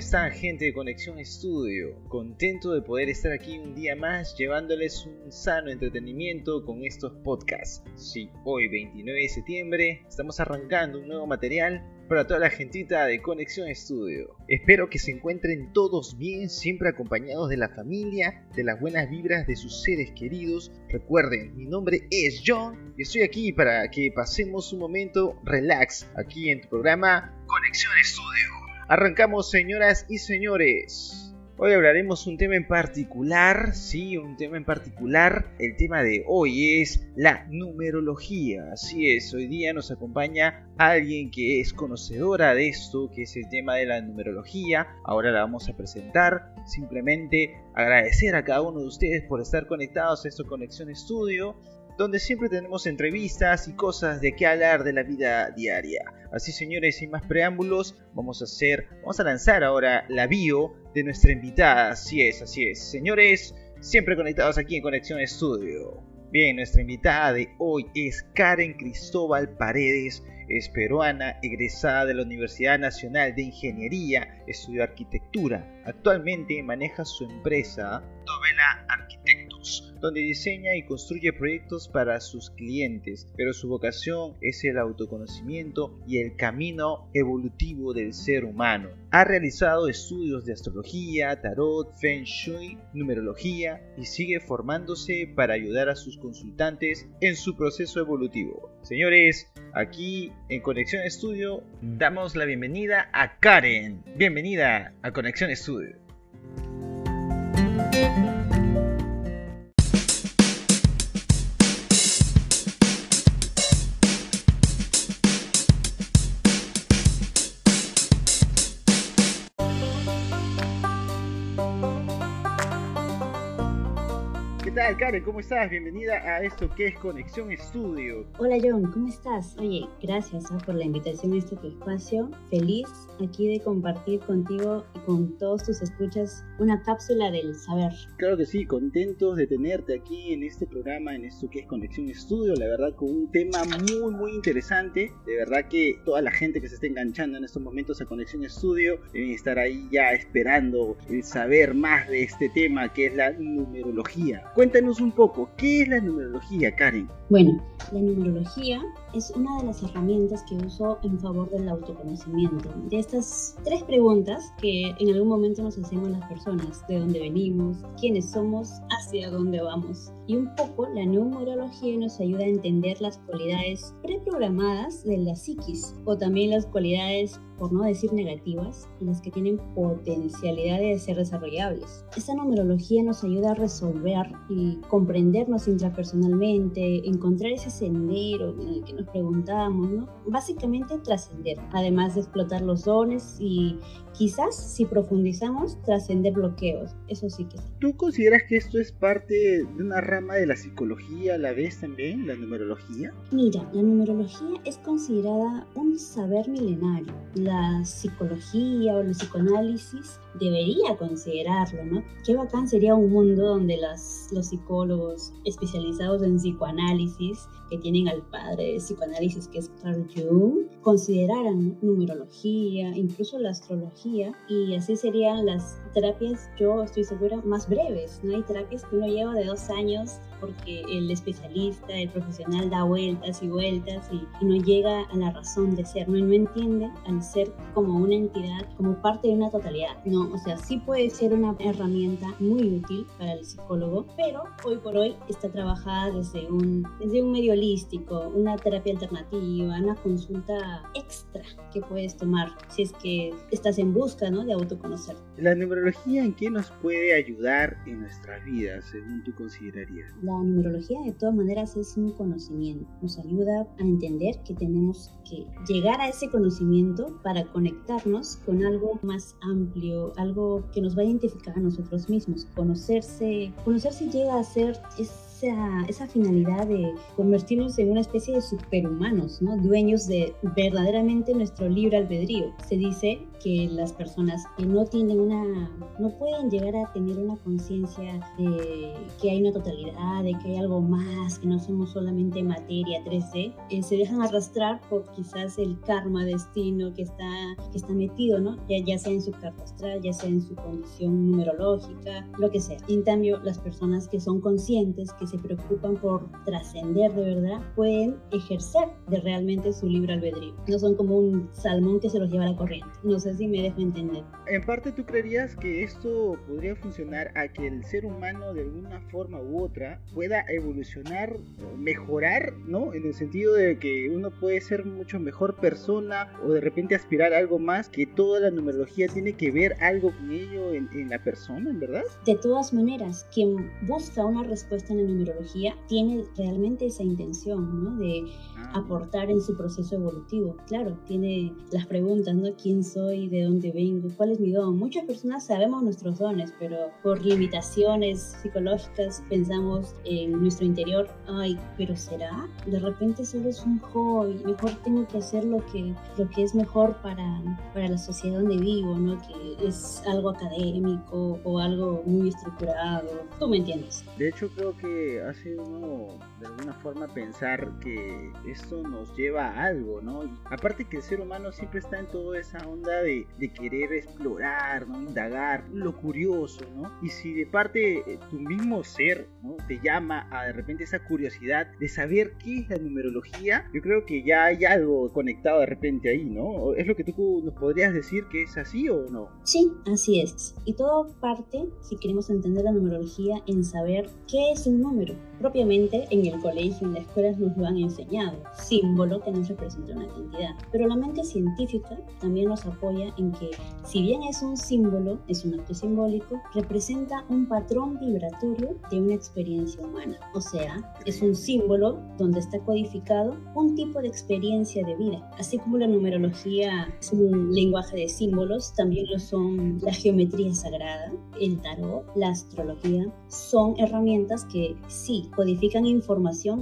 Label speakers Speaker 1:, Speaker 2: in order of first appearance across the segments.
Speaker 1: están gente de Conexión Estudio? Contento de poder estar aquí un día más llevándoles un sano entretenimiento con estos podcasts. Sí, hoy 29 de septiembre estamos arrancando un nuevo material para toda la gentita de Conexión Estudio. Espero que se encuentren todos bien, siempre acompañados de la familia, de las buenas vibras de sus seres queridos. Recuerden, mi nombre es John y estoy aquí para que pasemos un momento relax aquí en tu programa Conexión Estudio. Arrancamos, señoras y señores. Hoy hablaremos un tema en particular, sí, un tema en particular. El tema de hoy es la numerología. Así es, hoy día nos acompaña alguien que es conocedora de esto, que es el tema de la numerología. Ahora la vamos a presentar. Simplemente agradecer a cada uno de ustedes por estar conectados a esta Conexión Estudio donde siempre tenemos entrevistas y cosas de qué hablar de la vida diaria. Así señores, sin más preámbulos, vamos a hacer, vamos a lanzar ahora la bio de nuestra invitada. Así es, así es. Señores, siempre conectados aquí en Conexión Estudio. Bien, nuestra invitada de hoy es Karen Cristóbal Paredes, es peruana, egresada de la Universidad Nacional de Ingeniería, estudió arquitectura. Actualmente maneja su empresa Tovela Arquitectos donde diseña y construye proyectos para sus clientes, pero su vocación es el autoconocimiento y el camino evolutivo del ser humano. Ha realizado estudios de astrología, tarot, feng shui, numerología y sigue formándose para ayudar a sus consultantes en su proceso evolutivo. Señores, aquí en Conexión Estudio damos la bienvenida a Karen. Bienvenida a Conexión Estudio. Karen? ¿Cómo estás? Bienvenida a esto que es Conexión Estudio.
Speaker 2: Hola John, ¿cómo estás? Oye, gracias ¿ah? por la invitación a este tu espacio. Feliz aquí de compartir contigo y con todos tus escuchas una cápsula del saber.
Speaker 1: Claro que sí, contentos de tenerte aquí en este programa, en esto que es Conexión Estudio, la verdad con un tema muy muy interesante. De verdad que toda la gente que se está enganchando en estos momentos a Conexión Estudio deben estar ahí ya esperando el saber más de este tema que es la numerología. Un poco, ¿qué es la numerología, Karen?
Speaker 2: Bueno, la numerología es una de las herramientas que uso en favor del autoconocimiento. De estas tres preguntas que en algún momento nos hacemos las personas, de dónde venimos, quiénes somos, hacia dónde vamos. Y un poco la numerología nos ayuda a entender las cualidades preprogramadas de la psiquis o también las cualidades por no decir negativas, las que tienen potencialidad de ser desarrollables. Esta numerología nos ayuda a resolver y comprendernos intrapersonalmente, encontrar ese sendero en el que nos preguntamos, ¿no? Básicamente trascender, además de explotar los dones y quizás si profundizamos, trascender bloqueos. Eso sí que sí.
Speaker 1: ¿Tú consideras que esto es parte de una rama de la psicología a la vez también, la numerología?
Speaker 2: Mira, la numerología es considerada un saber milenario la psicología o el psicoanálisis debería considerarlo, ¿no? Qué bacán sería un mundo donde las, los psicólogos especializados en psicoanálisis, que tienen al padre de psicoanálisis que es Carl Jung, consideraran numerología, incluso la astrología, y así serían las terapias, yo estoy segura, más breves, ¿no? Hay terapias que uno lleva de dos años porque el especialista, el profesional da vueltas y vueltas y, no llega a la razón de ser, no, no entiende al ser como una entidad, como parte de una totalidad, ¿no? O sea, sí puede ser una herramienta muy útil para el psicólogo, pero hoy por hoy está trabajada desde un, desde un medio holístico, una terapia alternativa, una consulta extra que puedes tomar si es que estás en busca, ¿no? De autoconocer.
Speaker 1: ¿La numerología en qué nos puede ayudar en nuestras vidas, según tú considerarías?
Speaker 2: La numerología de todas maneras es un conocimiento, nos ayuda a entender que tenemos que llegar a ese conocimiento para conectarnos con algo más amplio, algo que nos va a identificar a nosotros mismos. Conocerse, conocerse llega a ser, es esa, esa finalidad de convertirnos en una especie de superhumanos, ¿no? Dueños de verdaderamente nuestro libre albedrío. Se dice que las personas que no tienen una, no pueden llegar a tener una conciencia de que hay una totalidad, de que hay algo más, que no somos solamente materia 3D, eh, se dejan arrastrar por quizás el karma, destino que está, que está metido, ¿no? Ya, ya sea en su carta astral, ya sea en su condición numerológica, lo que sea. En cambio, las personas que son conscientes, que se preocupan por trascender de verdad, pueden ejercer de realmente su libre albedrío. No son como un salmón que se los lleva a la corriente. No sé si me dejo entender.
Speaker 1: En parte, ¿tú creerías que esto podría funcionar a que el ser humano de alguna forma u otra pueda evolucionar, mejorar, ¿no? En el sentido de que uno puede ser mucho mejor persona o de repente aspirar a algo más, que toda la numerología tiene que ver algo con ello en, en la persona, ¿en verdad?
Speaker 2: De todas maneras, quien busca una respuesta en la numerología tiene realmente esa intención, ¿no? De ah. aportar en su proceso evolutivo. Claro, tiene las preguntas, ¿no? ¿Quién soy? ¿De dónde vengo? ¿Cuál es mi don? Muchas personas sabemos nuestros dones, pero por limitaciones psicológicas pensamos en nuestro interior, ay, pero ¿será? De repente solo es un hobby, mejor tengo que hacer lo que, lo que es mejor para, para la sociedad donde vivo, ¿no? Que es algo académico o algo muy estructurado. ¿Tú me entiendes?
Speaker 1: De hecho, creo que hace uno de alguna forma pensar que esto nos lleva a algo, ¿no? Aparte que el ser humano siempre está en toda esa onda de, de querer explorar, ¿no? Indagar, lo curioso, ¿no? Y si de parte eh, tu mismo ser, ¿no? Te llama a de repente esa curiosidad de saber qué es la numerología, yo creo que ya hay algo conectado de repente ahí, ¿no? ¿Es lo que tú nos podrías decir que es así o no?
Speaker 2: Sí, así es. Y todo parte, si queremos entender la numerología, en saber qué es un número. Propiamente en el colegio, en las escuelas nos lo han enseñado, símbolo que nos representa una identidad. Pero la mente científica también nos apoya en que si bien es un símbolo, es un acto simbólico, representa un patrón vibratorio de una experiencia humana. O sea, es un símbolo donde está codificado un tipo de experiencia de vida. Así como la numerología es un lenguaje de símbolos, también lo son la geometría sagrada, el tarot, la astrología, son herramientas que sí codifican información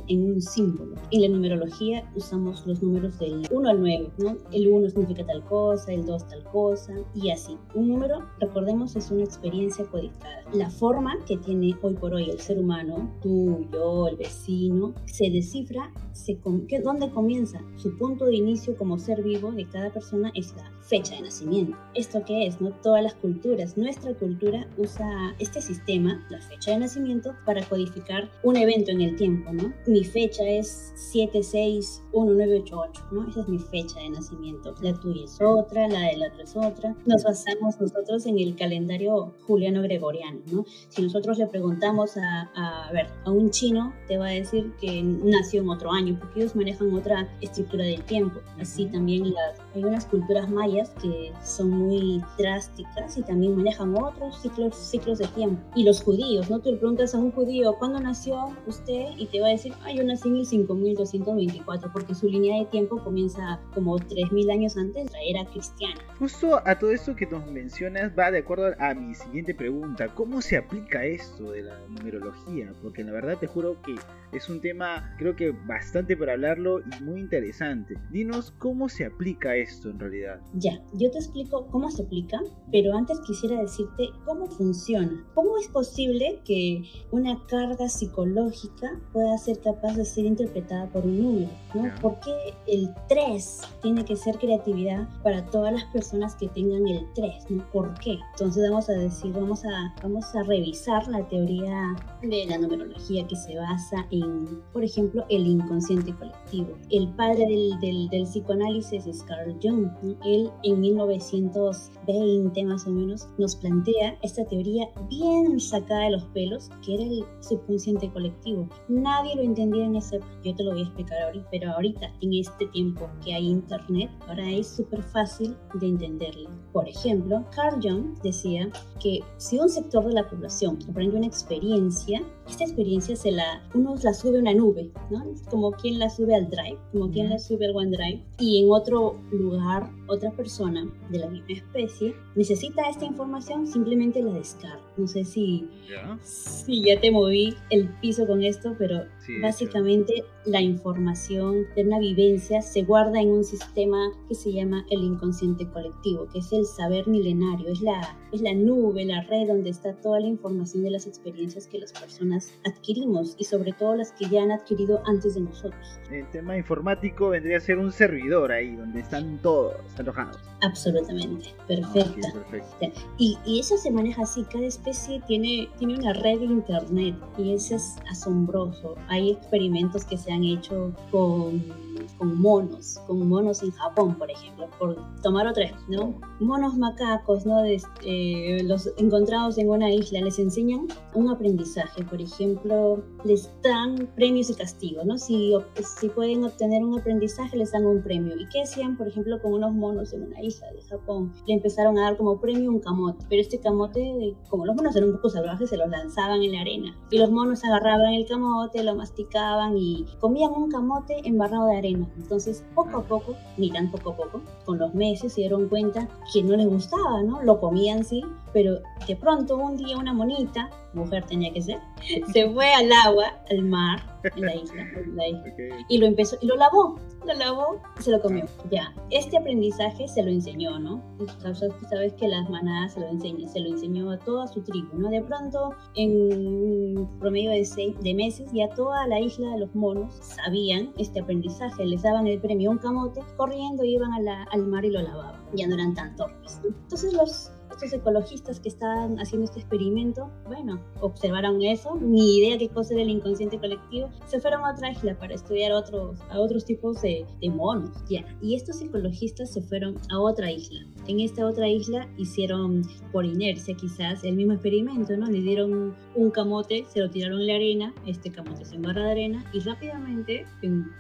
Speaker 2: en un símbolo. En la numerología usamos los números del 1 al 9, ¿no? El 1 significa tal cosa, el 2 tal cosa y así. Un número, recordemos, es una experiencia codificada. La forma que tiene hoy por hoy el ser humano, tú, yo, el vecino, se descifra, se ¿dónde comienza? Su punto de inicio como ser vivo de cada persona es la fecha de nacimiento. ¿Esto qué es? No? Todas las culturas, nuestra cultura usa este sistema, la fecha de nacimiento, para codificar un evento en el tiempo, ¿no? Mi fecha es 761988, ¿no? Esa es mi fecha de nacimiento. La tuya es otra, la de la otra es otra. Nos basamos nosotros en el calendario juliano-gregoriano, ¿no? Si nosotros le preguntamos a, a, ver, a un chino, te va a decir que nació en otro año, porque ellos manejan otra estructura del tiempo. Así también las, hay unas culturas mayas que son muy drásticas y también manejan otros ciclos, ciclos de tiempo. Y los judíos, ¿no? Tú le preguntas a un judío, ¿cuándo nació usted? Y te va a decir, ah, yo nací en el 5224, porque su línea de tiempo comienza como 3000 años antes de la era cristiana.
Speaker 1: Justo a todo esto que nos mencionas va de acuerdo a mi siguiente pregunta. ¿Cómo se aplica esto de la numerología? Porque la verdad te juro que es un tema, creo que bastante para hablarlo y muy interesante. Dinos cómo se aplica esto en realidad.
Speaker 2: Ya, yo te explico cómo se aplica, pero antes quisiera decirte cómo funciona. ¿Cómo es posible que una carga psicológica pueda ser capaz de ser interpretada por un número? ¿no? ¿Por qué el 3 tiene que ser creatividad para todas las personas que tengan el 3? ¿no? ¿Por qué? Entonces vamos a decir, vamos a, vamos a revisar la teoría de la numerología que se basa en, por ejemplo, el inconsciente colectivo. El padre del, del, del psicoanálisis es Carl Jung. ¿no? Él en 1920 más o menos nos plantea esta teoría bien sacada de los pelos, que era el subconsciente colectivo. Nadie lo entendía en ese, yo te lo voy a explicar ahorita, pero ahorita en este tiempo que hay internet, ahora es súper fácil de entenderlo. Por ejemplo, Carl Jung decía que si un sector de la población aprende una experiencia, esta experiencia se la, uno la sube a una nube, ¿no? Como quien la sube al Drive, como quien la sube al OneDrive, y en otro lugar, otra persona de la misma especie necesita esta información, simplemente la descarga. No sé si ya, si ya te moví el piso con esto, pero básicamente la información de una vivencia se guarda en un sistema que se llama el inconsciente colectivo, que es el saber milenario, es la, es la nube, la red donde está toda la información de las experiencias que las personas adquirimos y sobre todo las que ya han adquirido antes de nosotros.
Speaker 1: El tema informático vendría a ser un servidor ahí, donde están todos alojados.
Speaker 2: Absolutamente, perfecta. Y, y, eso se maneja así, cada especie tiene, tiene una red de internet y eso es asombroso. Hay experimentos que se han hecho con con monos, con monos en Japón, por ejemplo, por tomar otra, ¿no? Monos macacos, ¿no? Eh, los encontrados en una isla les enseñan un aprendizaje, por ejemplo, les dan premios y castigos, ¿no? Si, si pueden obtener un aprendizaje, les dan un premio. ¿Y qué hacían, por ejemplo, con unos monos en una isla de Japón? Le empezaron a dar como premio un camote, pero este camote, como los monos eran un poco salvajes, se los lanzaban en la arena. Y los monos agarraban el camote, lo masticaban y comían un camote embarrado de arena entonces, poco a poco, ni tan poco a poco, con los meses se dieron cuenta que no les gustaba, ¿no? Lo comían sí, pero de pronto un día una monita, mujer tenía que ser, se fue al agua, al mar, en la isla, y lo empezó, y lo lavó, lo lavó y se lo comió. Ya, este aprendizaje se lo enseñó, ¿no? Sabes, que las manadas se lo enseñan, se lo enseñó a toda su tribu, ¿no? De pronto, en promedio de, seis, de meses, ya toda la isla de los monos sabían este aprendizaje, les daban el premio un camote, corriendo iban al mar y lo lavaban, ya no eran tan torpes. Entonces los estos ecologistas que estaban haciendo este experimento, bueno, observaron eso, ni idea qué cosa era el inconsciente colectivo, se fueron a otra isla para estudiar otros, a otros tipos de, de monos, ya. Y estos ecologistas se fueron a otra isla. En esta otra isla hicieron, por inercia quizás, el mismo experimento, ¿no? Le dieron un camote, se lo tiraron en la arena, este camote se embarra de arena y rápidamente,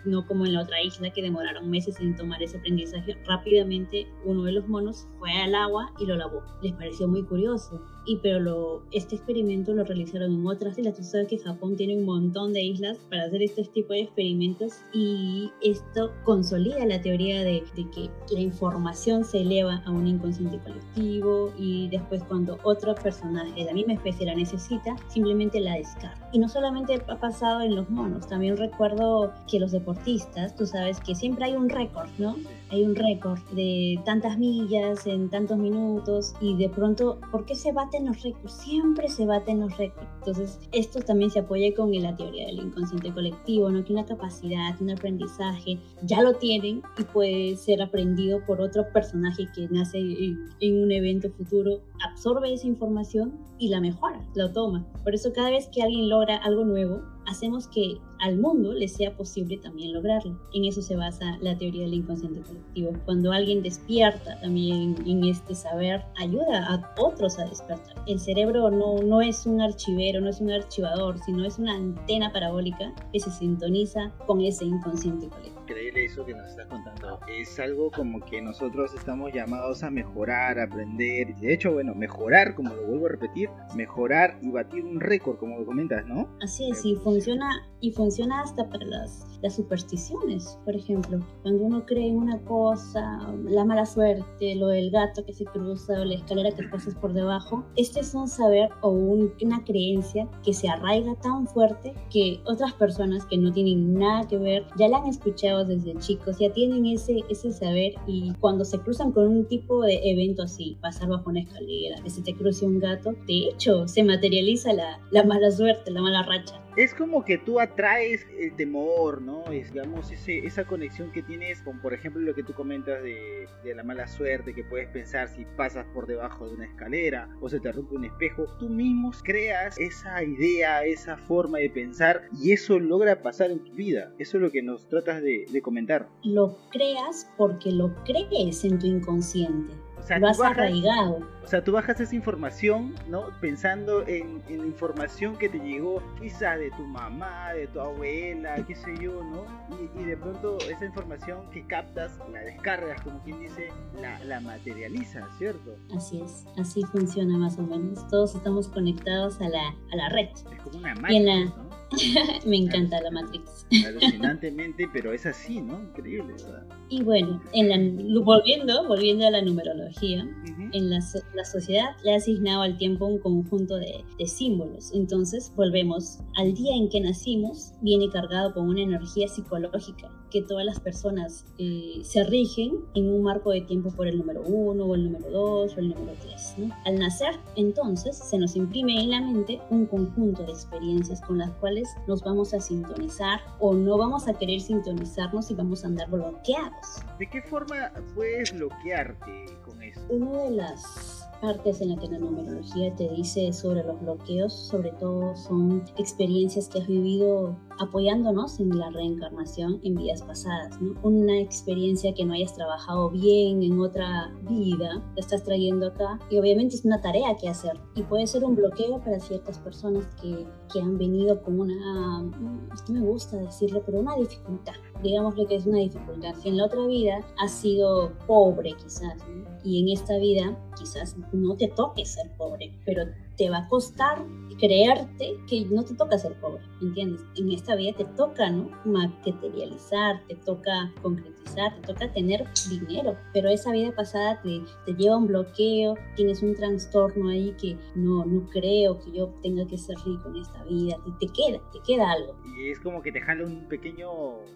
Speaker 2: no como en la otra isla que demoraron meses en tomar ese aprendizaje, rápidamente uno de los monos fue al agua y lo lavó les pareció muy curioso. Y pero lo, este experimento lo realizaron en otras islas. Tú sabes que Japón tiene un montón de islas para hacer este tipo de experimentos y esto consolida la teoría de, que la información se eleva a un inconsciente colectivo y después cuando otro personaje de la misma especie la necesita, simplemente la descarga. Y no solamente ha pasado en los monos, también recuerdo que los deportistas, tú sabes que siempre hay un récord, ¿no? Hay un récord de tantas millas en tantos minutos y de pronto, ¿por qué se baten los récords? Siempre se baten los récords. Entonces, esto también se apoya con la teoría del inconsciente colectivo, ¿no? Que una capacidad, un aprendizaje, ya lo tienen y puede ser aprendido por otro personaje que nace en, un evento futuro, absorbe esa información y la mejora, la toma. Por eso cada vez que alguien logra algo nuevo, hacemos que al mundo le sea posible también lograrlo. En eso se basa la teoría del inconsciente colectivo. Cuando alguien despierta también en este saber, ayuda a otros a despertar. El cerebro no, no es un archivero, no es un archivador, sino es una antena parabólica que se sintoniza con ese inconsciente colectivo.
Speaker 1: Increíble eso que nos estás contando. Es algo como que nosotros estamos llamados a mejorar, aprender. De hecho, bueno, mejorar, como lo vuelvo a repetir, mejorar y batir un récord, como lo comentas, ¿no?
Speaker 2: Así es, y funciona, y funciona hasta para las, las supersticiones, por ejemplo. Cuando uno cree en una cosa, la mala suerte, lo del gato que se cruza o la escalera que pasas por debajo, este es un saber o una creencia que se arraiga tan fuerte que otras personas que no tienen nada que ver ya la han escuchado desde chicos, ya tienen ese, ese saber y cuando se cruzan con un tipo de evento así, pasar bajo una escalera, que se te cruce un gato, de hecho se materializa la, la mala suerte, la mala racha
Speaker 1: es como que tú atraes el temor, ¿no? Es, digamos, esa conexión que tienes con, por ejemplo, lo que tú comentas de, de, la mala suerte que puedes pensar si pasas por debajo de una escalera o se te rompe un espejo. Tú mismo creas esa idea, esa forma de pensar y eso logra pasar en tu vida. Eso es lo que nos tratas de, de comentar.
Speaker 2: Lo creas porque lo crees en tu inconsciente lo has arraigado.
Speaker 1: O sea, tú bajas esa información, ¿no? Pensando en, la información que te llegó quizá de tu mamá, de tu abuela, qué sé yo, ¿no? Y, de pronto esa información que captas, la descargas, como quien dice, la, la materializas, ¿cierto?
Speaker 2: Así es, así funciona más o menos. Todos estamos conectados a la, a la red.
Speaker 1: Es como una máquina, ¿no?
Speaker 2: Me encanta la Matrix.
Speaker 1: Alucinantemente, pero es así, ¿no? Increíble, ¿verdad?
Speaker 2: Y bueno, en la, volviendo, volviendo a la numerología, en la, la, sociedad le ha asignado al tiempo un conjunto de, de, símbolos. Entonces, volvemos al día en que nacimos, viene cargado con una energía psicológica que todas las personas eh, se rigen en un marco de tiempo por el número 1 o el número 2 o el número 3. Al nacer, entonces, se nos imprime en la mente un conjunto de experiencias con las cuales nos vamos a sintonizar o no vamos a querer sintonizarnos y vamos a andar bloqueados.
Speaker 1: ¿De qué forma puedes bloquearte con eso?
Speaker 2: Una de las partes en la que la numerología te dice sobre los bloqueos, sobre todo son experiencias que has vivido apoyándonos en la reencarnación en vidas pasadas, ¿no? Una experiencia que no hayas trabajado bien en otra vida, la estás trayendo acá y obviamente es una tarea que hacer y puede ser un bloqueo para ciertas personas que, que han venido con una, mm, no me gusta decirlo, pero una dificultad, digámosle que es una dificultad, que en la otra vida has sido pobre quizás, y en esta vida quizás no te toque ser pobre, pero te va a costar creerte que no te toca ser pobre, ¿entiendes? En esta vida te toca, ¿no? Materializar, te toca concretizar, te toca tener dinero, pero esa vida pasada te, te lleva a un bloqueo, tienes un trastorno ahí que no, no creo que yo tenga que ser rico en esta vida, te, te queda, te queda algo.
Speaker 1: Y es como que te jala un pequeño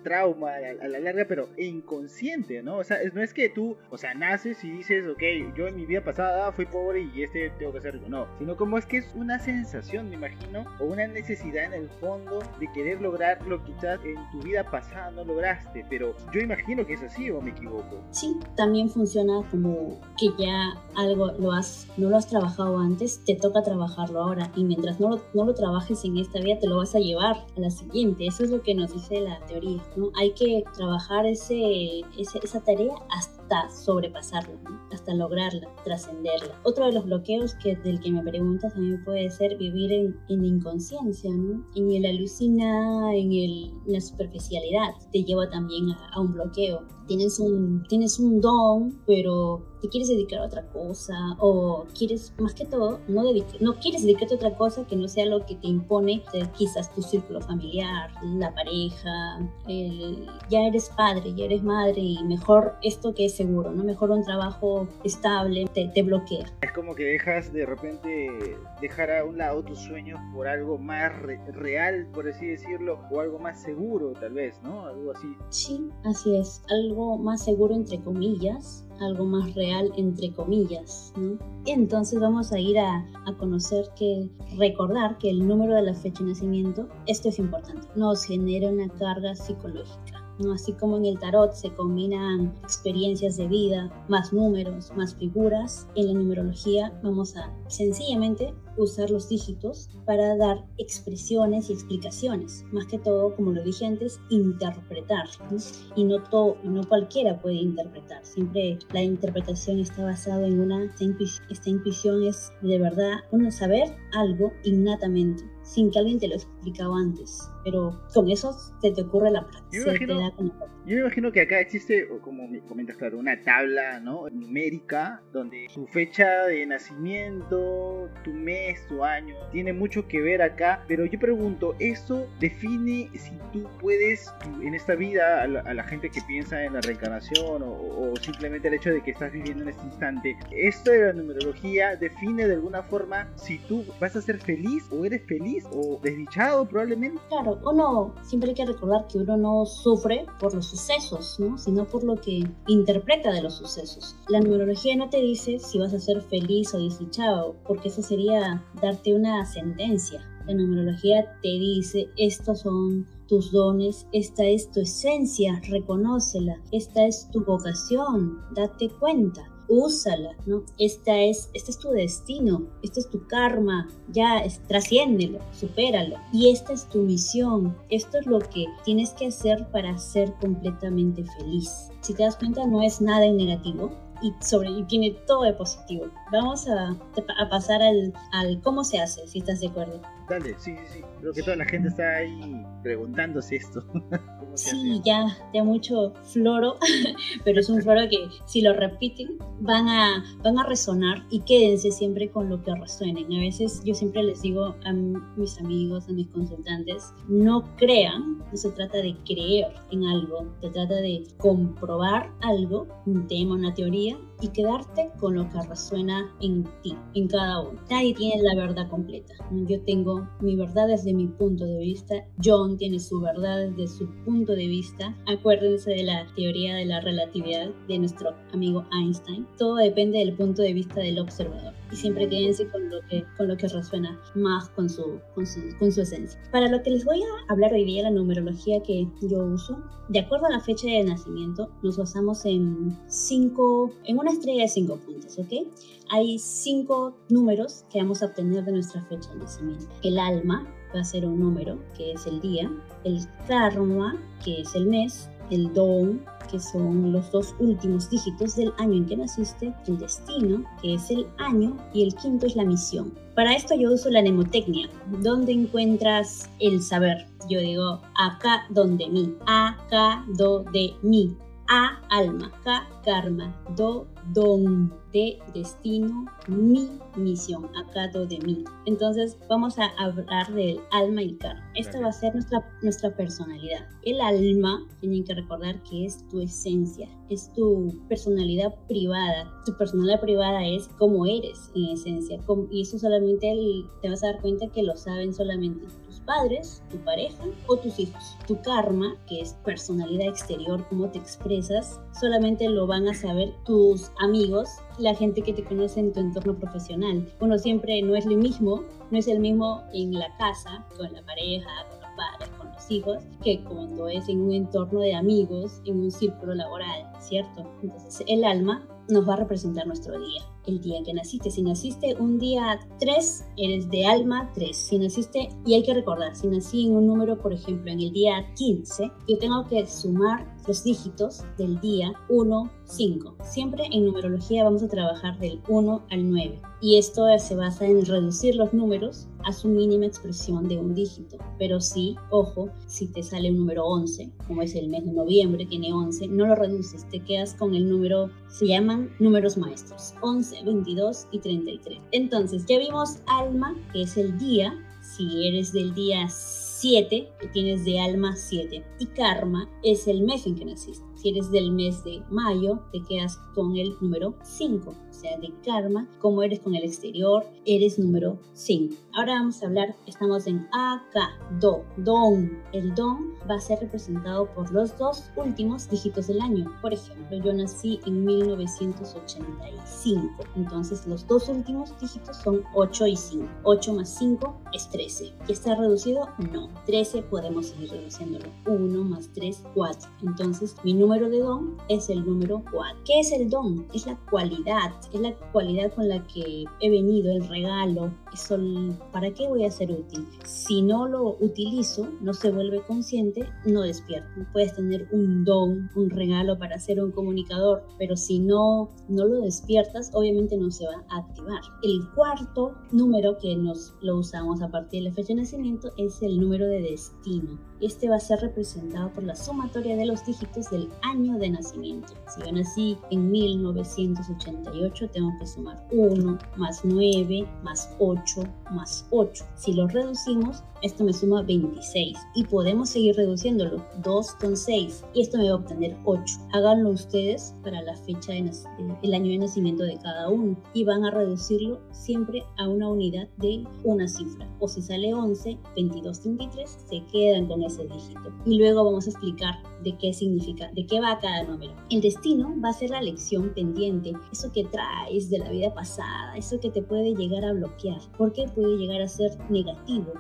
Speaker 1: trauma a, la larga, pero inconsciente, ¿no? O sea, no es que tú, o sea, naces y dices, ok, yo en mi vida pasada fui pobre y este tengo que ser rico, no, sino como es que es una sensación, me imagino, o una necesidad en el fondo de querer lograr lo que quizás en tu vida pasada no lograste, pero yo imagino que es así o me equivoco.
Speaker 2: Sí, también funciona como que ya algo lo has, no lo has trabajado antes, te toca trabajarlo ahora y mientras no lo, no lo trabajes en esta vida te lo vas a llevar a la siguiente, eso es lo que nos dice la teoría, ¿no? Hay que trabajar ese, esa tarea hasta sobrepasarla, hasta lograrla, trascenderla. Otro de los bloqueos que, del que me preguntas también puede ser vivir en, en inconsciencia, en el alucina, en, el, la superficialidad, te lleva también a, a un bloqueo. Tienes un, tienes un don, pero te quieres dedicar a otra cosa o quieres, más que todo, no, no quieres dedicarte a otra cosa que no sea lo que te impone quizás tu círculo familiar, la pareja, ya eres padre, ya eres madre y mejor esto que es seguro, ¿no? Mejor un trabajo estable te, te bloquea.
Speaker 1: Es como que dejas de repente dejar a un lado tus sueños por algo más real, por así decirlo, o algo más seguro tal vez, ¿no? Algo así.
Speaker 2: Sí, así es, algo más seguro entre comillas, algo más real entre comillas. ¿no? Entonces vamos a ir a, a, conocer que, recordar que el número de la fecha de nacimiento, esto es importante, nos genera una carga psicológica. ¿No? Así como en el tarot se combinan experiencias de vida, más números, más figuras, en la numerología vamos a sencillamente usar los dígitos para dar expresiones y explicaciones. Más que todo, como lo dije antes, interpretar. Y no, todo, no cualquiera puede interpretar. Siempre la interpretación está basada en una... Esta intuición es de verdad uno saber algo innatamente sin que alguien te lo explicado antes. Pero con eso se te ocurre la práctica.
Speaker 1: Yo me imagino que acá existe, como me comentas, claro, una tabla ¿no? numérica donde tu fecha de nacimiento, tu mes, tu año, tiene mucho que ver acá. Pero yo pregunto, ¿esto define si tú puedes en esta vida, a la, gente que piensa en la reencarnación o, simplemente el hecho de que estás viviendo en este instante, esto de la numerología define de alguna forma si tú vas a ser feliz o eres feliz o desdichado probablemente?
Speaker 2: Claro, uno siempre hay que recordar que uno no sufre por los sucesos, ¿no? sino por lo que interpreta de los sucesos. La numerología no te dice si vas a ser feliz o desdichado, porque eso sería darte una sentencia. La numerología te dice, estos son tus dones, esta es tu esencia, reconócela, esta es tu vocación, date cuenta úsala, ¿no? Esta es, este es tu destino, este es tu karma, ya es, trasciéndelo, supéralo. Y esta es tu misión, esto es lo que tienes que hacer para ser completamente feliz. Si te das cuenta, no es nada en negativo, y, sobre, y tiene todo de positivo. Vamos a, a pasar al, al cómo se hace, si estás de acuerdo.
Speaker 1: Dale, sí, sí, sí. Creo que toda la gente está ahí preguntándose esto.
Speaker 2: sí, ya, ya mucho floro, pero es un floro que si lo repiten van a, van a resonar y quédense siempre con lo que resuenen. A veces yo siempre les digo a mis amigos, a mis consultantes, no crean, no se trata de creer en algo, se trata de comprobar algo, un tema, una teoría, y quedarte con lo que resuena en ti, en cada uno. Nadie tiene la verdad completa. Yo tengo mi verdad desde mi punto de vista, John tiene su verdad desde su punto de vista. Acuérdense de la teoría de la relatividad de nuestro amigo Einstein. Todo depende del punto de vista del observador y siempre quédense con lo que, con lo que resuena más con su, con su, con su esencia. Para lo que les voy a hablar hoy día, la numerología que yo uso, de acuerdo a la fecha de nacimiento, nos basamos en cinco, en una estrella de cinco puntos, ¿ok? Hay cinco números que vamos a obtener de nuestra fecha de nacimiento. El alma va a ser un número, que es el día, el karma, que es el mes, el don, que son los dos últimos dígitos del año en que naciste, el destino, que es el año, y el quinto es la misión. Para esto yo uso la mnemotecnia, donde encuentras el saber. Yo digo acá donde mí, acá do de mí, a alma, K karma, do don, de destino, mi misión, do de mí. Entonces vamos a hablar del alma y el karma. Esta va a ser nuestra, nuestra personalidad. El alma, tienen que recordar que es tu esencia, es tu personalidad privada. Tu personalidad privada es cómo eres en esencia. Y eso solamente te vas a dar cuenta que lo saben solamente padres, tu pareja o tus hijos. Tu karma, que es personalidad exterior, cómo te expresas, solamente lo van a saber tus amigos, la gente que te conoce en tu entorno profesional. Uno siempre no es lo mismo, no es el mismo en la casa, con la pareja, con los padres, con los hijos, que cuando es en un entorno de amigos, en un círculo laboral, ¿cierto? Entonces el alma nos va a representar nuestro día el día que naciste. Si naciste un día 3, eres de alma 3. Si naciste, y hay que recordar, si nací en un número, por ejemplo, en el día 15, yo tengo que sumar los dígitos del día 1, 5. Siempre en numerología vamos a trabajar del 1 al 9. Y esto se basa en reducir los números a su mínima expresión de un dígito. Pero sí, ojo, si te sale un número 11, como es el mes de noviembre, tiene 11, no lo reduces, te quedas con el número, se llaman números maestros, 11, 22 y 33. Entonces, ya vimos alma, que es el día, si eres del día 7, que tienes de alma 7, y karma es el mes en que naciste. Si eres del mes de mayo, te quedas con el número 5, o sea, de karma, como eres con el exterior, eres número 5. Ahora vamos a hablar, estamos en acá, do, don. El don va a ser representado por los dos últimos dígitos del año. Por ejemplo, yo nací en 1985, entonces los dos últimos dígitos son 8 y 5. 8 más 5 es 13. ¿Y está reducido? No. 13 podemos seguir reduciéndolo. 1 más 3, 4. Entonces mi número número de don es el número 4. ¿Qué es el don? Es la cualidad, es la cualidad con la que he venido, el regalo. Eso, ¿Para qué voy a ser útil? Si no lo utilizo, no se vuelve consciente, no despierta. Puedes tener un don, un regalo para ser un comunicador, pero si no, no lo despiertas, obviamente no se va a activar. El cuarto número que nos lo usamos a partir de la fecha de nacimiento es el número de destino. Este va a ser representado por la sumatoria de los dígitos del año de nacimiento. Si yo nací en 1988, tengo que sumar 1 más 9 más 8 más 8. Si lo reducimos, esto me suma 26 y podemos seguir reduciéndolo. 2 con 6 y esto me va a obtener 8. Háganlo ustedes para la fecha del el año de nacimiento de cada uno y van a reducirlo siempre a una unidad de una cifra. O si sale 11, 22, 33, se quedan con ese dígito. Y luego vamos a explicar de qué significa, de qué va cada número. El destino va a ser la lección pendiente, eso que traes de la vida pasada, eso que te puede llegar a bloquear, porque puede llegar a ser negativo.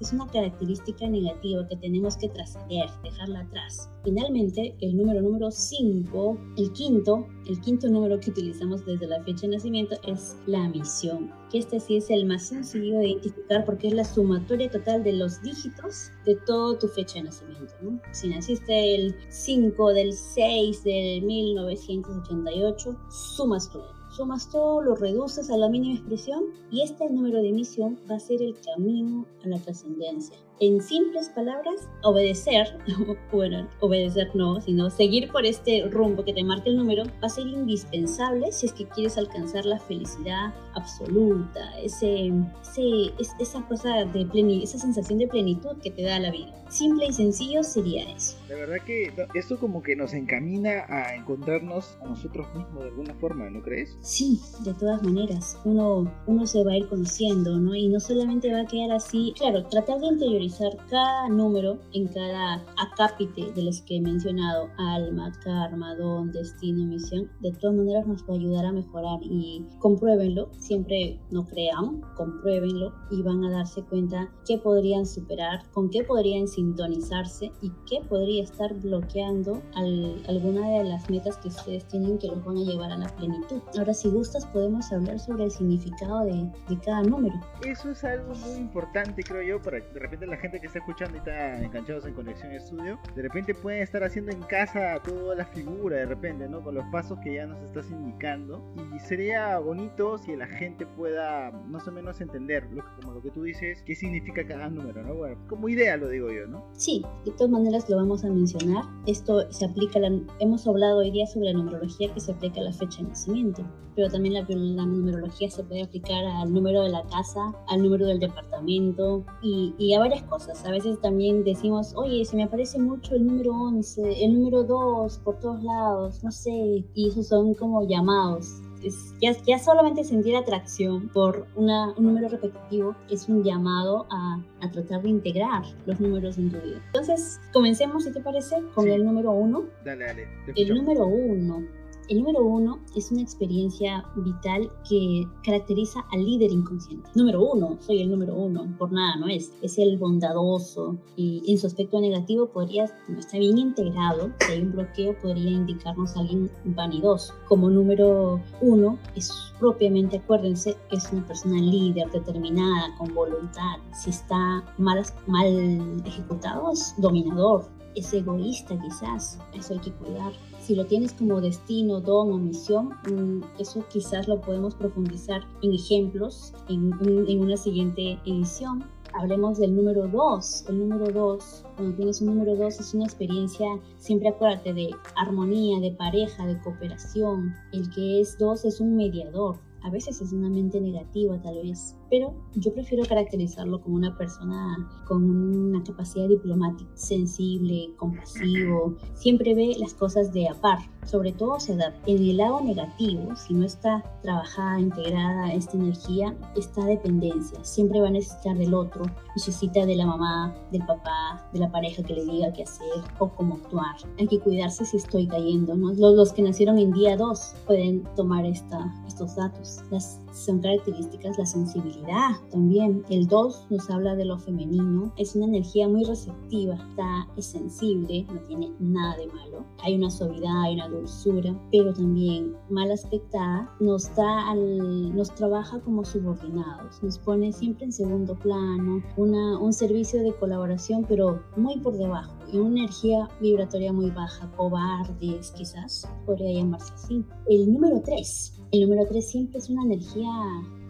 Speaker 2: Es una característica negativa que tenemos que trascender, dejarla atrás. Finalmente, el número número 5, el quinto, el quinto número que utilizamos desde la fecha de nacimiento es la misión, que este sí es el más sencillo de identificar porque es la sumatoria total de los dígitos de toda tu fecha de nacimiento. Si naciste el 5 del 6 del 1988, sumas todo sumas todo, lo reduces a la mínima expresión y este número de emisión va a ser el camino a la trascendencia en simples palabras, obedecer, bueno, obedecer no, sino seguir por este rumbo que te marca el número, va a ser indispensable si es que quieres alcanzar la felicidad absoluta, ese, ese, esa cosa de plenitud, esa sensación de plenitud que te da la vida. Simple y sencillo sería eso.
Speaker 1: La verdad que esto como que nos encamina a encontrarnos a nosotros mismos de alguna forma, ¿no crees?
Speaker 2: Sí, de todas maneras. Uno, uno se va a ir conociendo, ¿no? Y no solamente va a quedar así, claro, tratar de interiorizar cada número en cada acápite de los que he mencionado, alma, karma, don, destino, misión, de todas maneras nos va a ayudar a mejorar y compruébenlo, siempre no crean, compruébenlo y van a darse cuenta qué podrían superar, con qué podrían sintonizarse y qué podría estar bloqueando alguna de las metas que ustedes tienen que los van a llevar a la plenitud. Ahora, si gustas, podemos hablar sobre el significado de, de cada número.
Speaker 1: Eso es algo muy importante, creo yo, para de repente la gente que está escuchando y está enganchados en Conexión Estudio, de repente pueden estar haciendo en casa toda la figura, de repente, ¿no? Con los pasos que ya nos estás indicando. Y sería bonito si la gente pueda más o menos entender, lo como lo que tú dices, qué significa cada número, ¿no? Bueno, como idea lo digo yo, ¿no?
Speaker 2: Sí, de todas maneras lo vamos a mencionar. Esto se aplica, la, hemos hablado hoy día sobre la numerología que se aplica a la fecha de nacimiento, pero también la, la numerología se puede aplicar al número de la casa, al número del departamento y, y a varias cosas. A veces también decimos, oye, se me aparece mucho el número 11, el número 2 por todos lados, no sé, y esos son como llamados. Es, ya, ya, solamente sentir atracción por una, un número repetitivo es un llamado a, a, tratar de integrar los números en tu vida. Entonces, comencemos, si te parece, con el número 1.
Speaker 1: Dale, dale.
Speaker 2: El número 1 el número uno es una experiencia vital que caracteriza al líder inconsciente. Número uno, soy el número uno, por nada no es. Es el bondadoso y en su aspecto negativo podría, no está bien integrado, si hay un bloqueo podría indicarnos a alguien vanidoso. Como número uno es propiamente, acuérdense, es una persona líder, determinada, con voluntad. Si está mal, mal ejecutado, es dominador, es egoísta quizás, eso hay que cuidar si lo tienes como destino, don o misión, mm, eso quizás lo podemos profundizar en ejemplos en, en una siguiente edición. Hablemos del número 2. El número 2, cuando tienes un número 2, es una experiencia, siempre acuérdate, de armonía, de pareja, de cooperación. El que es 2 es un mediador. A veces es una mente negativa tal vez, pero yo prefiero caracterizarlo como una persona con una capacidad diplomática, sensible, compasivo, siempre ve las cosas de a par, sobre todo se da en el lado negativo, si no está trabajada, integrada esta energía, esta dependencia, siempre va a necesitar del otro, necesita de la mamá, del papá, de la pareja que le diga qué hacer o cómo actuar. Hay que cuidarse si estoy cayendo, ¿no? Los, los que nacieron en día 2 pueden tomar esta, estos datos. Las, son características la sensibilidad también. El 2 nos habla de lo femenino, es una energía muy receptiva, está, es sensible, no tiene nada de malo. Hay una suavidad, hay una dulzura, pero también mal aspectada nos da al, nos trabaja como subordinados, nos pone siempre en segundo plano, una, un servicio de colaboración, pero muy por debajo y una energía vibratoria muy baja, cobardes quizás, podría llamarse así. El número 3. El número 3 siempre es una energía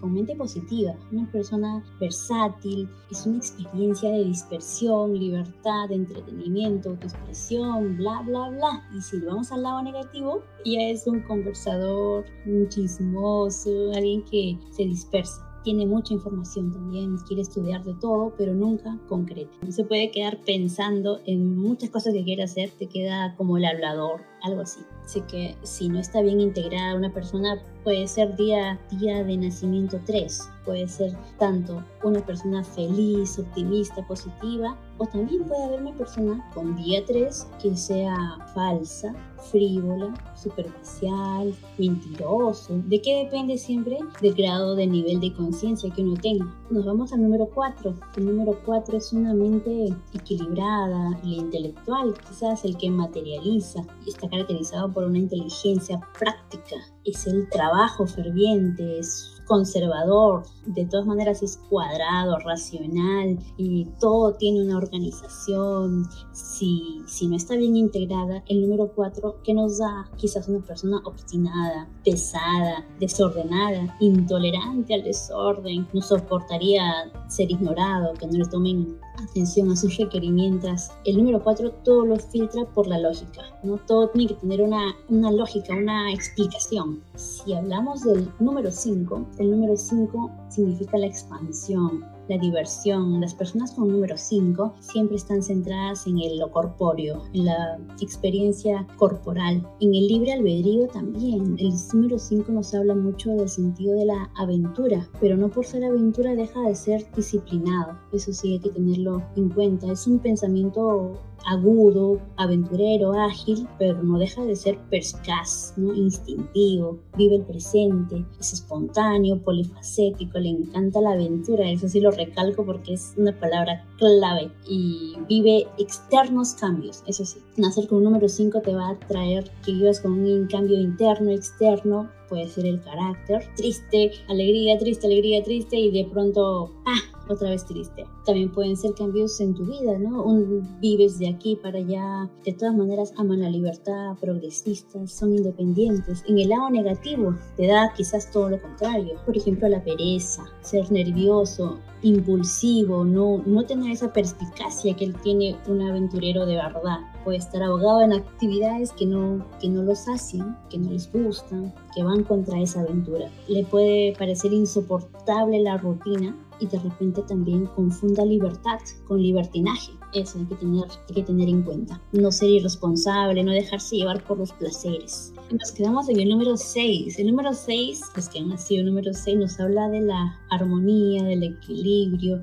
Speaker 2: con mente positiva, una persona versátil, es una experiencia de dispersión, libertad, entretenimiento, autoexpresión, bla, bla, bla. Y si lo vamos al lado negativo, ya es un conversador, un chismoso, alguien que se dispersa tiene mucha información también, quiere estudiar de todo, pero nunca concreta. No se puede quedar pensando en muchas cosas que quiere hacer, te queda como el hablador, algo así. Así que si no está bien integrada una persona, puede ser día, día de nacimiento 3, puede ser tanto una persona feliz, optimista, positiva, o también puede haber una persona con día 3 que sea falsa, frívola, superficial, mentiroso. ¿De qué depende siempre? Del grado de nivel de conciencia que uno tenga. Nos vamos al número 4. El número 4 es una mente equilibrada y intelectual, quizás el que materializa y está caracterizado por una inteligencia práctica. Es el trabajo ferviente, es conservador, de todas maneras es cuadrado, racional y todo tiene una organización. Si, si no está bien integrada, el número 4, que nos da quizás una persona obstinada, pesada, desordenada, intolerante al desorden, no soportaría ser ignorado, que no le tomen atención a sus requerimientos. El número 4 todo lo filtra por la lógica, ¿no? Todo tiene que tener una, una lógica, una explicación. Si hablamos del número 5, el número 5 significa la expansión, la diversión. Las personas con número 5 siempre están centradas en el, lo corpóreo, en la experiencia corporal. En el libre albedrío también. El número 5 nos habla mucho del sentido de la aventura, pero no por ser aventura deja de ser disciplinado. Eso sí hay que tenerlo en cuenta. Es un pensamiento agudo, aventurero, ágil, pero no deja de ser perspicaz, ¿no? instintivo, vive el presente, es espontáneo, polifacético, le encanta la aventura, eso sí lo recalco porque es una palabra clave y vive externos cambios, eso sí. Nacer con un número 5 te va a traer que vivas con un cambio interno, externo, puede ser el carácter, triste, alegría, triste, alegría, triste y de pronto, ¡ah! Otra vez triste. También pueden ser cambios en tu vida, ¿no? Un, vives de aquí para allá, de todas maneras aman la libertad, progresistas, son independientes. En el lado negativo te da quizás todo lo contrario, por ejemplo la pereza, ser nervioso, impulsivo, no, no tener esa perspicacia que él tiene un aventurero de verdad. Puede estar ahogado en actividades que no, que no los hacen, que no les gustan, que van contra esa aventura. Le puede parecer insoportable la rutina y de repente también confunda libertad con libertinaje. Eso hay que tener, hay que tener en cuenta. No ser irresponsable, no dejarse llevar por los placeres. Nos quedamos en el número 6. El número 6, pues que han nacido número 6, nos habla de la armonía, del equilibrio,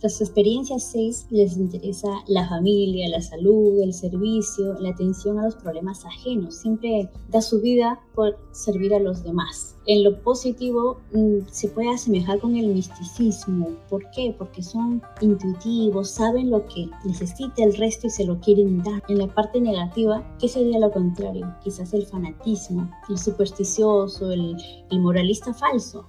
Speaker 2: las experiencias 6 les interesa la familia, la salud, el servicio, la atención a los problemas ajenos. Siempre da su vida por servir a los demás. En lo positivo mm, se puede asemejar con el misticismo. ¿Por qué? Porque son intuitivos, saben lo que necesita el resto y se lo quieren dar. En la parte negativa, ¿qué sería lo contrario? Quizás el fanatismo, el supersticioso, el, moralista falso,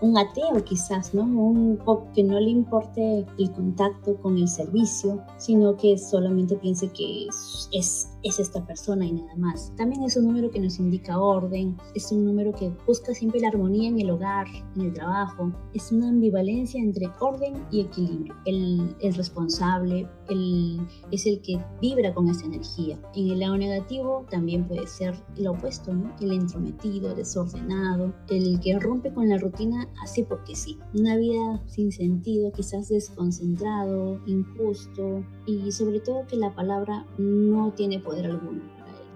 Speaker 2: un ateo quizás, ¿no? Un que no le importe el contacto con el servicio, sino que solamente piense que es, es, esta persona y nada más. También es un número que nos indica orden, es un número que busca siempre la armonía en el hogar, en el trabajo, es una ambivalencia entre orden y equilibrio. El, el responsable el, es el que vibra con esa energía. En el lado negativo también puede ser lo opuesto, ¿no? El entrometido, desordenado, el que rompe con la rutina así porque sí. Una vida sin sentido, quizás des concentrado, injusto y sobre todo que la palabra no tiene poder alguno.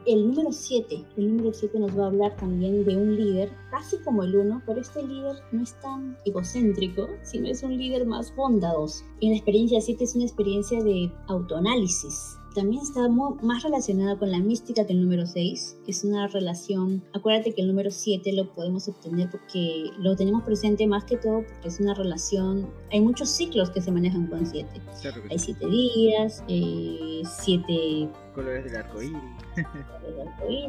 Speaker 2: El número 7, el número 7 nos va a hablar también de un líder, casi como el 1, pero este líder no es tan egocéntrico, sino es un líder más bondadoso. Y la experiencia 7 es una experiencia de autoanálisis, también está más relacionada con la mística que el número 6, que es una relación, acuérdate que el número 7 lo podemos obtener porque lo tenemos presente más que todo porque es una relación, hay muchos ciclos que se manejan con 7. hay 7 días, 7 eh,
Speaker 1: colores del arco iris.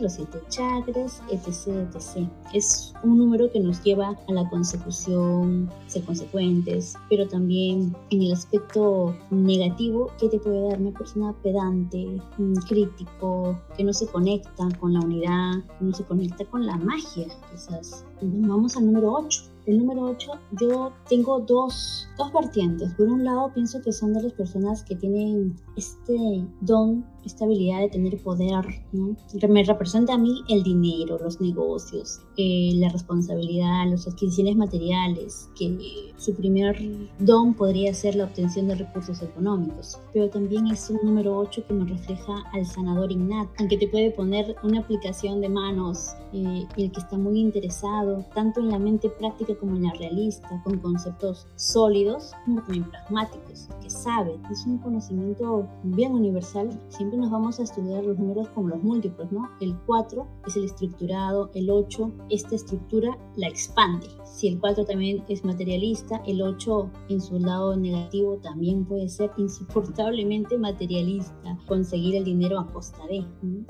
Speaker 2: los siete chakras, etc, etc. Es un número que nos lleva a la consecución, ser consecuentes, pero también en el aspecto negativo que te puede dar una persona pedante, crítico, que no se conecta con la unidad, no se conecta con la magia, quizás. Vamos al número 8 el número 8 yo tengo dos, dos vertientes. Por un lado pienso que son de las personas que tienen este don, esta habilidad de tener poder, ¿no? Me representa a mí el dinero, los negocios, eh, la responsabilidad, las adquisiciones materiales, que su primer don podría ser la obtención de recursos económicos. Pero también es un número 8 que me refleja al sanador innato, aunque te puede poner una aplicación de manos eh, el que está muy interesado tanto en la mente práctica como en la realista, con conceptos sólidos como también pragmáticos, que sabe, es un conocimiento bien universal. Siempre nos vamos a estudiar los números como los múltiplos, ¿no? El 4 es el estructurado, el 8, esta estructura la expande. Si el 4 también es materialista, el 8 en su lado negativo también puede ser insoportablemente materialista, conseguir el dinero a costa de,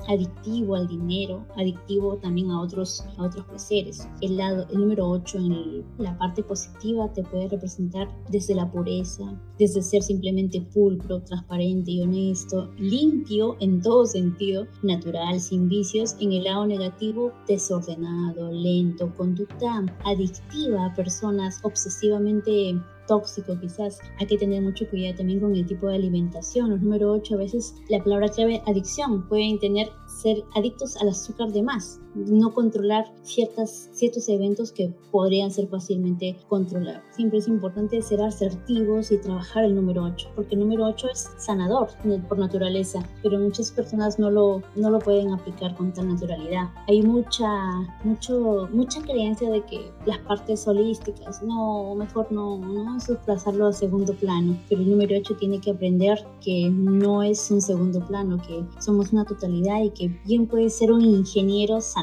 Speaker 2: adictivo al dinero, adictivo también a otros, a otros placeres. El, lado, el número 8 en la parte positiva te puede representar desde la pureza, desde ser simplemente pulcro, transparente y honesto, limpio en todo sentido, natural, sin vicios. En el lado negativo, desordenado, lento, conducta adictiva a personas obsesivamente tóxico quizás. Hay que tener mucho cuidado también con el tipo de alimentación. Número 8 a veces la palabra clave adicción pueden tener ser adictos al azúcar de más, no controlar ciertas, ciertos eventos que podrían ser fácilmente controlados. Siempre es importante ser asertivos y trabajar el número 8, porque el número 8 es sanador por naturaleza, pero muchas personas no lo, no lo pueden aplicar con tal naturalidad. Hay mucha, mucho, mucha creencia de que las partes holísticas, no, mejor no, no es desplazarlo a segundo plano, pero el número 8 tiene que aprender que no es un segundo plano, que somos una totalidad y que bien puede ser un ingeniero sanador,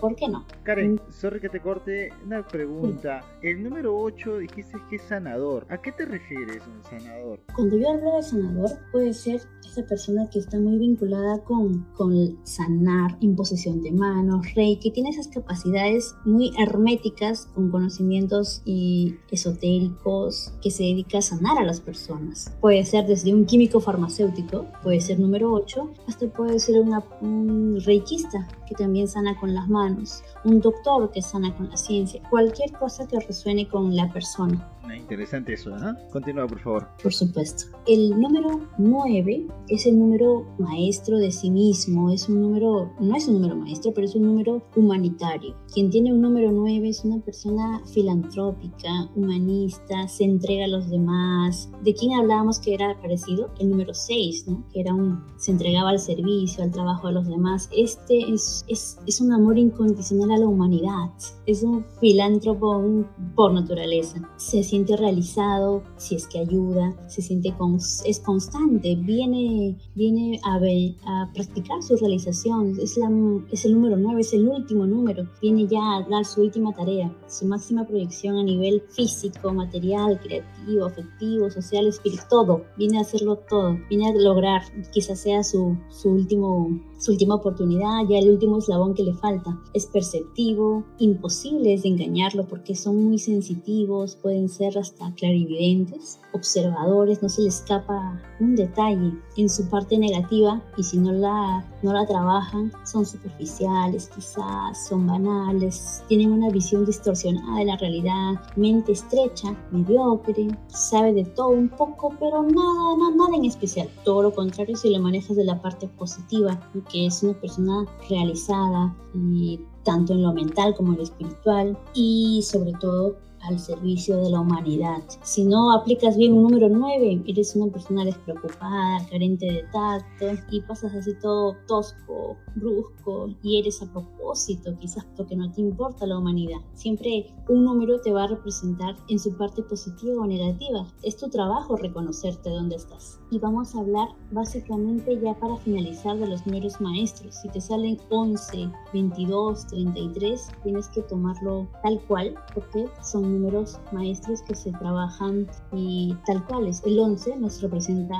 Speaker 2: ¿por qué no?
Speaker 1: Karen, mm. sorry que te corte, una pregunta. El número 8 dijiste que es sanador. ¿A qué te refieres un sanador?
Speaker 2: Cuando yo hablo de sanador, puede ser esa persona que está muy vinculada con, con sanar, imposición de manos, rey, que tiene esas capacidades muy herméticas con conocimientos y esotéricos, que se dedica a sanar a las personas. Puede ser desde un químico farmacéutico, puede ser número 8, hasta puede ser una, un reikista que también sana con las manos, un doctor que sana con la ciencia, cualquier cosa que resuene con la persona.
Speaker 1: Interesante eso, ¿eh? Continúa, por favor.
Speaker 2: Por supuesto. El número 9 es el número maestro de sí mismo, es un número, no es un número maestro, pero es un número humanitario. Quien tiene un número 9 es una persona filantrópica, humanista, se entrega a los demás. ¿De quién hablábamos que era parecido? El número 6, ¿no? Que era un, se entregaba al servicio, al trabajo de los demás. Este es, es, es un amor incondicional a la humanidad, es un filántropo por naturaleza. Se siente realizado, si es que ayuda, se siente con, es constante, viene, viene a, a practicar su realización, es, la, es el número 9, es el último número, viene ya a dar su última tarea, su máxima proyección a nivel físico, material, creativo, afectivo, social, espiritual, todo, viene a hacerlo todo, viene a lograr, quizás sea su, su último su última oportunidad, ya el último eslabón que le falta. Es perceptivo, imposible es engañarlo porque son muy sensitivos, pueden ser hasta clarividentes, observadores, no se les escapa un detalle en su parte negativa y si no la, no la trabajan son superficiales quizás, son banales, tienen una visión distorsionada de la realidad, mente estrecha, mediocre, sabe de todo un poco pero nada, nada, nada en especial. Todo lo contrario si lo manejas de la parte positiva que es una persona realizada y tanto en lo mental como en lo espiritual y sobre todo al servicio de la humanidad. Si no aplicas bien un número 9, eres una persona despreocupada, carente de tacto y pasas así todo tosco, brusco y eres a propósito, quizás porque no te importa la humanidad. Siempre un número te va a representar en su parte positiva o negativa. Es tu trabajo reconocerte dónde estás. Y vamos a hablar básicamente ya para finalizar de los números maestros. Si te salen 11, 22, 33, tienes que tomarlo tal cual porque son números maestros que se trabajan y tal cuales. El 11 nos representa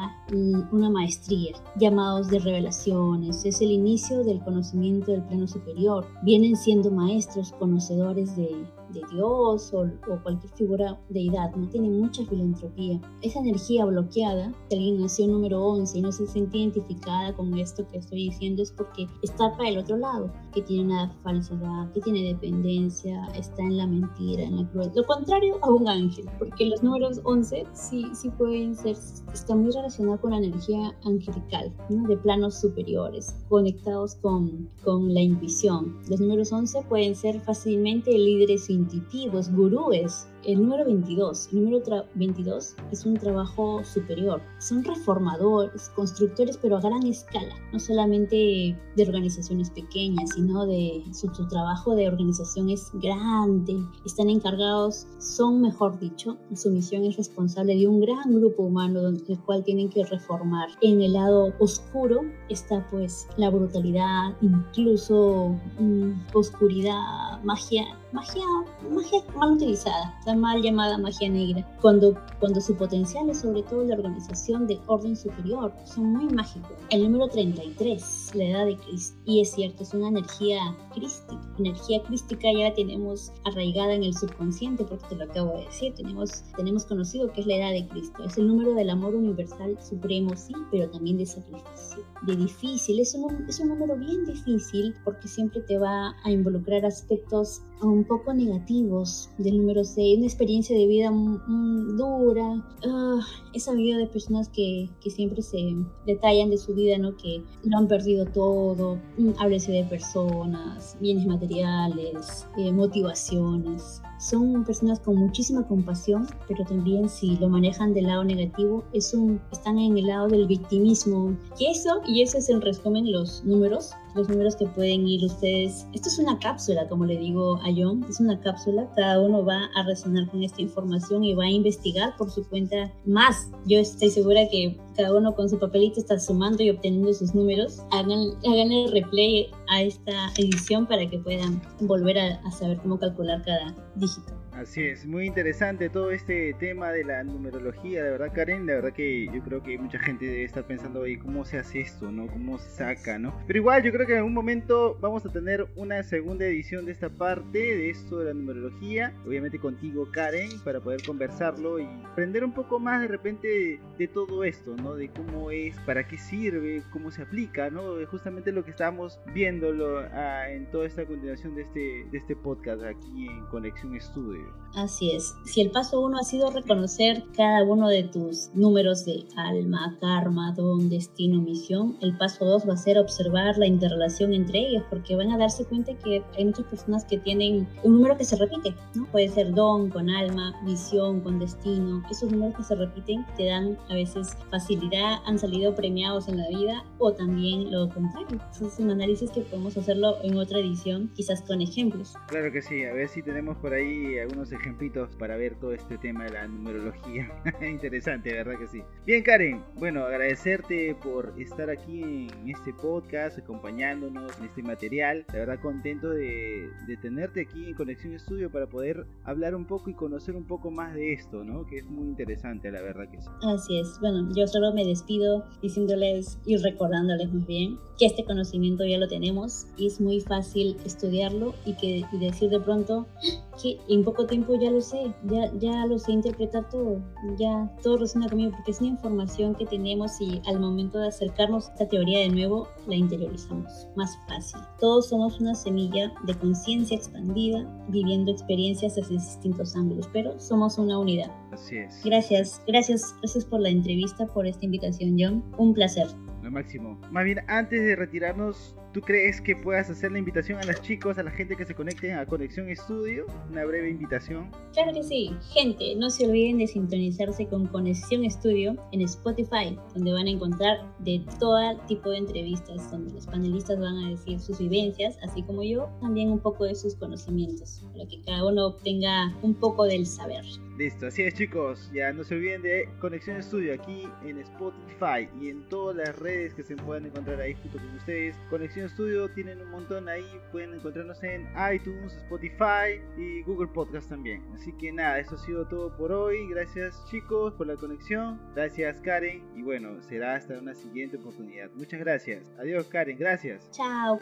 Speaker 2: una maestría, llamados de revelaciones, es el inicio del conocimiento del plano superior. Vienen siendo maestros, conocedores de, de Dios o, cualquier figura deidad, no tiene mucha filantropía. Esa energía bloqueada, si alguien nació número 11 y no se siente identificada con esto que estoy diciendo, es porque está para el otro lado, que tiene una falsedad, que tiene dependencia, está en la mentira, en la crueldad. Lo contrario a un ángel, porque los números 11 sí, sí pueden ser, están muy relacionados con la energía angelical, de planos superiores, conectados con, con la intuición. Los números 11 pueden ser fácilmente líderes intuitivos, gurúes, el número 22. El número 22 es un trabajo superior. Son reformadores, constructores, pero a gran escala. No solamente de organizaciones pequeñas, sino de su, trabajo de organización es grande. Están encargados, son mejor dicho, su misión es responsable de un gran grupo humano el cual tienen que reformar. En el lado oscuro está pues la brutalidad, incluso mm, oscuridad, magia magia, magia mal utilizada, la mal llamada magia negra, cuando, cuando su potencial es sobre todo la organización del orden superior, son muy mágicos. El número 33, la edad de Cristo, y es cierto, es una energía crística, energía crística ya la tenemos arraigada en el subconsciente, porque te lo acabo de decir, tenemos, tenemos conocido que es la edad de Cristo, es el número del amor universal supremo, sí, pero también de sacrificio, de difícil, es un, es un número bien difícil porque siempre te va a involucrar aspectos un poco negativos del número 6, una experiencia de vida dura, uh, esa vida de personas que, que, siempre se detallan de su vida, ¿no? que lo han perdido todo, mm, háblese de personas, bienes materiales, eh, motivaciones. Son personas con muchísima compasión, pero también si lo manejan del lado negativo, es un, están en el lado del victimismo. Y eso, y eso es el resumen, los números, los números que pueden ir ustedes. Esto es una cápsula, como le digo a John, es una cápsula. Cada uno va a resonar con esta información y va a investigar por su cuenta más. Yo estoy segura que cada uno con su papelito está sumando y obteniendo sus números. Hagan, hagan el replay a esta edición para que puedan volver a, a saber cómo calcular cada dígito.
Speaker 1: Así es, muy interesante todo este tema de la numerología, de verdad Karen, la verdad que yo creo que mucha gente debe estar pensando, ¿cómo se hace esto, no? ¿Cómo se saca, no? Pero igual yo creo que en algún momento vamos a tener una segunda edición de esta parte, de esto de la numerología, obviamente contigo Karen, para poder conversarlo y aprender un poco más de repente de, todo esto, ¿no? De cómo es, para qué sirve, cómo se aplica, ¿no? Justamente lo que estamos viéndolo ah, en toda esta continuación de este, de este podcast aquí en Conexión Estudio.
Speaker 2: Así es. Si el paso uno ha sido reconocer cada uno de tus números de alma, karma, don, destino, misión, el paso dos va a ser observar la interrelación entre ellos, porque van a darse cuenta que hay muchas personas que tienen un número que se repite, ¿no? Puede ser don con alma, misión con destino. Esos números que se repiten te dan a veces facilidad, han salido premiados en la vida o también lo contrario. es un análisis que podemos hacerlo en otra edición, quizás con ejemplos.
Speaker 1: Claro que sí, a ver si tenemos por ahí algunos ejemplitos para ver todo este tema de la numerología. Interesante, ¿verdad que sí? Bien, Karen, bueno, agradecerte por estar aquí en este podcast, acompañándonos en este material. La verdad, contento de, tenerte aquí en Conexión Estudio para poder hablar un poco y conocer un poco más de esto, ¿no? Que es muy interesante, la verdad que sí.
Speaker 2: Así es. Bueno, yo solo me despido diciéndoles y recordándoles muy bien que este conocimiento ya lo tenemos y es muy fácil estudiarlo y, que, y decir de pronto que en poco tiempo ya lo sé, ya, ya lo sé interpretar todo, ya todo resuena conmigo porque es una información que tenemos y al momento de acercarnos a esta teoría de nuevo la interiorizamos más fácil. Todos somos una semilla de conciencia expandida viviendo experiencias desde distintos ángulos, pero somos una unidad.
Speaker 1: Así es.
Speaker 2: Gracias, gracias, gracias por la entrevista, por esta invitación, John. Un placer.
Speaker 1: Lo máximo. Más bien, antes de retirarnos, ¿Tú crees que puedas hacer la invitación a los chicos, a la gente que se conecte a Conexión Estudio? Una breve invitación.
Speaker 2: Claro que sí. Gente, no se olviden de sintonizarse con Conexión Estudio en Spotify, donde van a encontrar de todo tipo de entrevistas, donde los panelistas van a decir sus vivencias, así como yo, también un poco de sus conocimientos, para que cada uno obtenga un poco del saber.
Speaker 1: Listo, así es chicos, ya no se olviden de Conexión Estudio aquí en Spotify y en todas las redes que se puedan encontrar ahí junto con ustedes. Conexión Studio tienen un montón ahí, pueden encontrarnos en iTunes, Spotify y Google Podcast también. Así que nada, eso ha sido todo por hoy. Gracias chicos por la conexión, gracias Karen y bueno, será hasta una siguiente oportunidad. Muchas gracias. Adiós Karen, gracias.
Speaker 2: Chao.